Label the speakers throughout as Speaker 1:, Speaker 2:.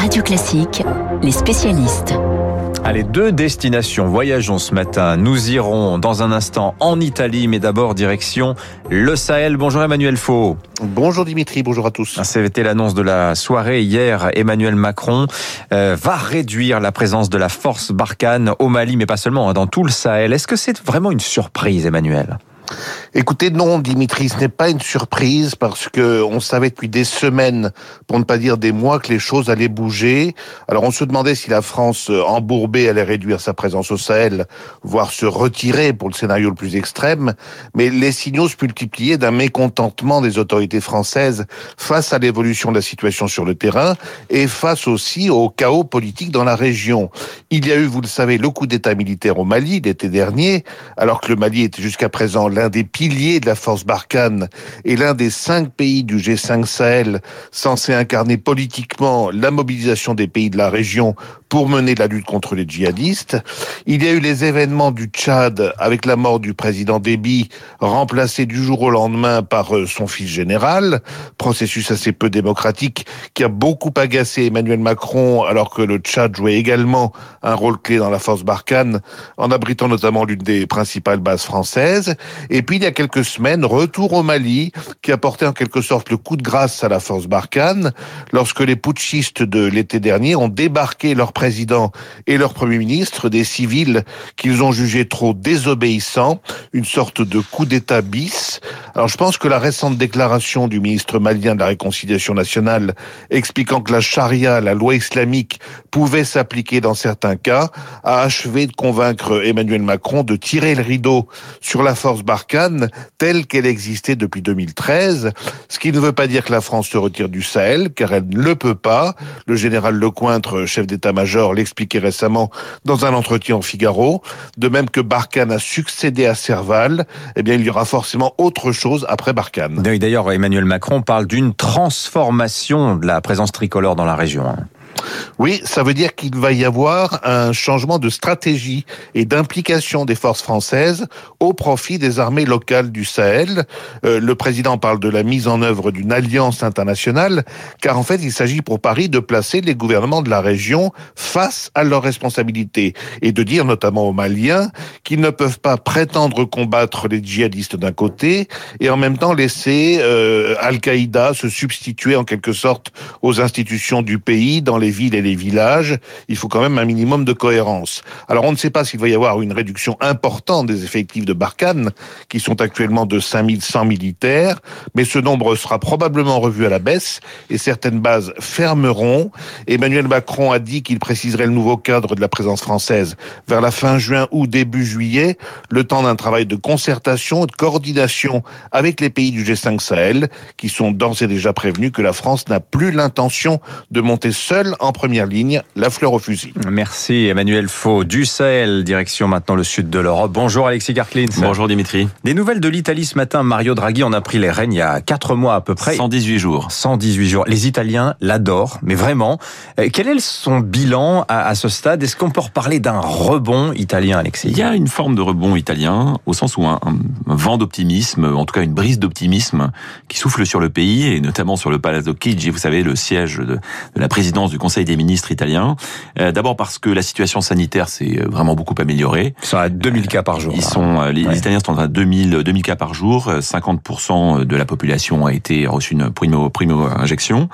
Speaker 1: Radio Classique, les spécialistes.
Speaker 2: Allez, deux destinations. Voyageons ce matin. Nous irons dans un instant en Italie, mais d'abord direction le Sahel. Bonjour Emmanuel Faux.
Speaker 3: Bonjour Dimitri, bonjour à tous.
Speaker 2: C'était l'annonce de la soirée hier. Emmanuel Macron euh, va réduire la présence de la force Barkhane au Mali, mais pas seulement, hein, dans tout le Sahel. Est-ce que c'est vraiment une surprise, Emmanuel?
Speaker 3: Écoutez, non, Dimitri, ce n'est pas une surprise parce que on savait depuis des semaines, pour ne pas dire des mois, que les choses allaient bouger. Alors on se demandait si la France euh, embourbée allait réduire sa présence au Sahel, voire se retirer pour le scénario le plus extrême. Mais les signaux se multipliaient d'un mécontentement des autorités françaises face à l'évolution de la situation sur le terrain et face aussi au chaos politique dans la région. Il y a eu, vous le savez, le coup d'État militaire au Mali l'été dernier, alors que le Mali était jusqu'à présent l'un des pilier de la force Barkhane et l'un des cinq pays du G5 Sahel censé incarner politiquement la mobilisation des pays de la région pour mener la lutte contre les djihadistes. Il y a eu les événements du Tchad avec la mort du président Déby, remplacé du jour au lendemain par euh, son fils général, processus assez peu démocratique qui a beaucoup agacé Emmanuel Macron alors que le Tchad jouait également un rôle clé dans la force Barkhane en abritant notamment l'une des principales bases françaises. Et puis il y a quelques semaines, retour au Mali qui a porté en quelque sorte le coup de grâce à la force Barkhane lorsque les putschistes de l'été dernier ont débarqué leur président et leur premier ministre, des civils qu'ils ont jugés trop désobéissants, une sorte de coup d'État bis. Alors je pense que la récente déclaration du ministre malien de la Réconciliation nationale expliquant que la charia, la loi islamique, pouvait s'appliquer dans certains cas, a achevé de convaincre Emmanuel Macron de tirer le rideau sur la force Barkhane telle qu'elle existait depuis 2013, ce qui ne veut pas dire que la France se retire du Sahel, car elle ne le peut pas. Le général Lecointre, chef d'état-major l'expliquait récemment dans un entretien au Figaro. De même que Barkhane a succédé à Serval, eh bien, il y aura forcément autre chose après Barkhane.
Speaker 2: D'ailleurs, Emmanuel Macron parle d'une transformation de la présence tricolore dans la région.
Speaker 3: Oui, ça veut dire qu'il va y avoir un changement de stratégie et d'implication des forces françaises au profit des armées locales du Sahel. Euh, le président parle de la mise en œuvre d'une alliance internationale, car en fait, il s'agit pour Paris de placer les gouvernements de la région face à leurs responsabilités et de dire notamment aux Maliens qu'ils ne peuvent pas prétendre combattre les djihadistes d'un côté et en même temps laisser euh, Al-Qaïda se substituer en quelque sorte aux institutions du pays dans les villes et les villages, il faut quand même un minimum de cohérence. Alors on ne sait pas s'il va y avoir une réduction importante des effectifs de Barkhane, qui sont actuellement de 5100 militaires, mais ce nombre sera probablement revu à la baisse et certaines bases fermeront. Emmanuel Macron a dit qu'il préciserait le nouveau cadre de la présence française vers la fin juin ou début juillet, le temps d'un travail de concertation et de coordination avec les pays du G5 Sahel, qui sont d'ores et déjà prévenus que la France n'a plus l'intention de monter seule en première ligne, la fleur au fusil.
Speaker 2: Merci Emmanuel Faux. Du Sahel, direction maintenant le sud de l'Europe. Bonjour Alexis Garklins.
Speaker 4: Bonjour Dimitri.
Speaker 2: Des nouvelles de l'Italie ce matin. Mario Draghi en a pris les rênes il y a 4 mois à peu près.
Speaker 4: 118 jours.
Speaker 2: 118 jours. Les Italiens l'adorent, mais vraiment. Euh, quel est son bilan à, ce stade? Est-ce qu'on peut reparler d'un rebond italien, Alexis?
Speaker 4: Il y a une forme de rebond italien, au sens où un, vent d'optimisme, en tout cas une brise d'optimisme, qui souffle sur le pays, et notamment sur le Palazzo Chigi, vous savez, le siège de, de la présidence du Conseil des ministres italiens. Euh, d'abord parce que la situation sanitaire s'est euh, vraiment beaucoup améliorée.
Speaker 2: Ils sont à 2000 cas par jour.
Speaker 4: Ils sont, euh, les Italiens sont à 2000, 2000 cas par jour. 50% de la population a été reçu une primo, primo injection.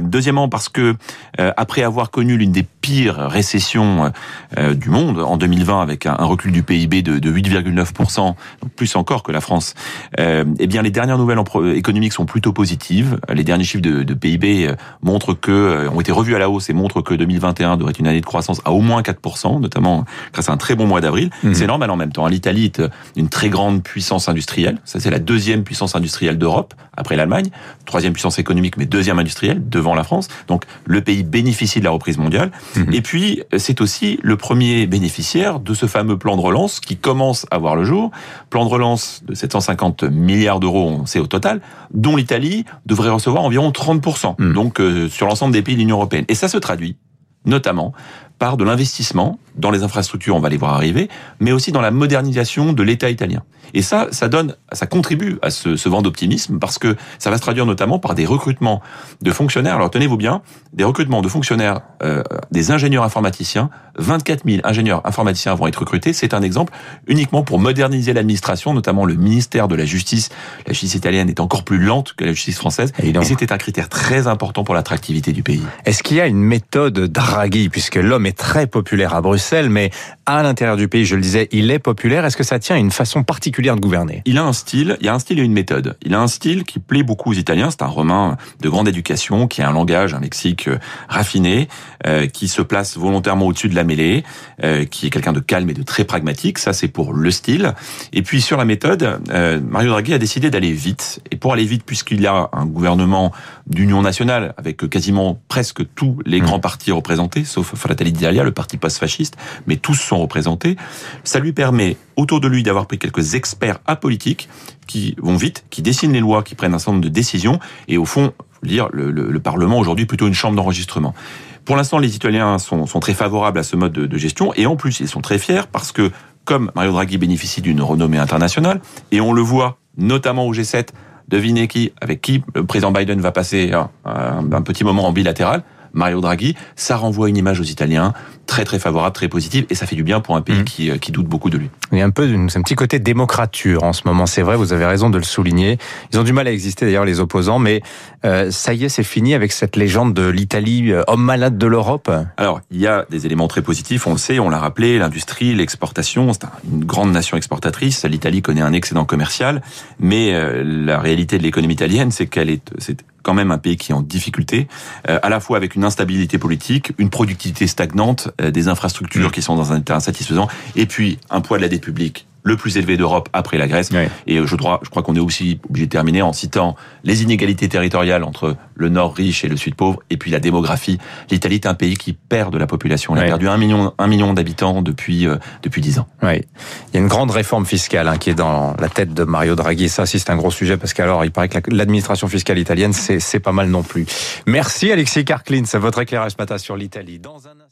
Speaker 4: Deuxièmement parce que après avoir connu l'une des pires récessions du monde en 2020 avec un recul du PIB de, de 8,9%, donc plus encore que la France, eh bien les dernières nouvelles économiques sont plutôt positives. Les derniers chiffres de, de PIB montrent que ont été revus à la hausse et montre que 2021 devrait être une année de croissance à au moins 4%, notamment grâce à un très bon mois d'avril. Mhm. C'est normal en même temps. L'Italie est une très grande puissance industrielle. Ça, c'est la deuxième puissance industrielle d'Europe, après l'Allemagne. Troisième puissance économique, mais deuxième industrielle, devant la France. Donc, le pays bénéficie de la reprise mondiale. Mhm. Et puis, c'est aussi le premier bénéficiaire de ce fameux plan de relance qui commence à voir le jour. Plan de relance de 750 milliards d'euros, on sait au total, dont l'Italie devrait recevoir environ 30%. Mhm. Donc, euh, sur l'ensemble des pays de l'Union européenne. Et ça se traduit notamment par de l'investissement dans les infrastructures, on va les voir arriver, mais aussi dans la modernisation de l'État italien. Et ça, ça donne, ça contribue à ce, ce vent d'optimisme parce que ça va se traduire notamment par des recrutements de fonctionnaires. Alors tenez-vous bien, des recrutements de fonctionnaires, euh, des ingénieurs informaticiens. 24 000 ingénieurs informaticiens vont être recrutés. C'est un exemple uniquement pour moderniser l'administration, notamment le ministère de la Justice. La justice italienne est encore plus lente que la justice française. Et, et c'était un critère très important pour l'attractivité du pays.
Speaker 2: Est-ce qu'il y a une méthode Draghi, puisque l'homme est très populaire à Bruxelles, mais à l'intérieur du pays, je le disais, il est populaire. Est-ce que ça tient à une façon particulière de gouverner?
Speaker 4: Il a un style, il y a un style et une méthode. Il a un style qui plaît beaucoup aux Italiens. C'est un Romain de grande éducation, qui a un langage, un lexique euh, raffiné, euh, qui se place volontairement au-dessus de la mêlée, euh, qui est quelqu'un de calme et de très pragmatique. Ça, c'est pour le style. Et puis sur la méthode, euh, Mario Draghi a décidé d'aller vite. Et pour aller vite, puisqu'il y a un gouvernement d'union nationale avec quasiment presque tous les mmh. grands partis représentés, sauf Fratelli d'Italia, le parti post-fasciste, mais tous sont représentés. Ça lui permet autour de lui d'avoir pris quelques experts apolitiques qui vont vite, qui dessinent les lois, qui prennent un certain nombre de décisions, et au fond, le, le, le Parlement aujourd'hui plutôt une chambre d'enregistrement. Pour l'instant, les Italiens sont, très favorables à ce mode de, gestion, et en plus, ils sont très fiers parce que comme Mario Draghi bénéficie d'une renommée internationale, et on le voit notamment au G7, devinez qui, avec qui le président Biden va passer un petit moment en bilatéral, Mario Draghi, ça renvoie une image aux Italiens très très favorable, très positive, et ça fait du bien pour un pays mmh. qui, euh, qui doute beaucoup de lui.
Speaker 2: Il y a un peu un petit côté démocrature en ce moment, c'est vrai, vous avez raison de le souligner. Ils ont du mal à exister d'ailleurs les opposants, mais euh, ça y est, c'est fini avec cette légende de l'Italie, euh, homme malade de l'Europe.
Speaker 4: Alors, il y a des éléments très positifs, on le sait, on l'a rappelé, l'industrie, l'exportation, c'est une grande nation exportatrice. L'Italie connaît un excédent commercial, mais euh, la réalité de l'économie italienne, c'est qu'elle est, c'est quand même un pays qui est en difficulté, euh, à la fois avec une instabilité politique, une productivité stagnante, euh, des infrastructures mmh. qui sont dans un état insatisfaisant, et puis un poids de la dette publique le plus élevé d'Europe après la Grèce. Oui. Et je crois, je crois qu'on est aussi obligé de terminer en citant les inégalités territoriales entre le nord riche et le sud pauvre, et puis la démographie. L'Italie est un pays qui perd de la population. Elle oui. a perdu un million, un million d'habitants depuis euh, depuis dix ans.
Speaker 2: Oui. Il y a une grande réforme fiscale hein, qui est dans la tête de Mario Draghi. Ça, c'est un gros sujet parce qu'alors, il paraît que l'administration fiscale italienne, c'est pas mal non plus. Merci Alexis Karklin, c'est votre éclairage matin sur l'Italie. Dans un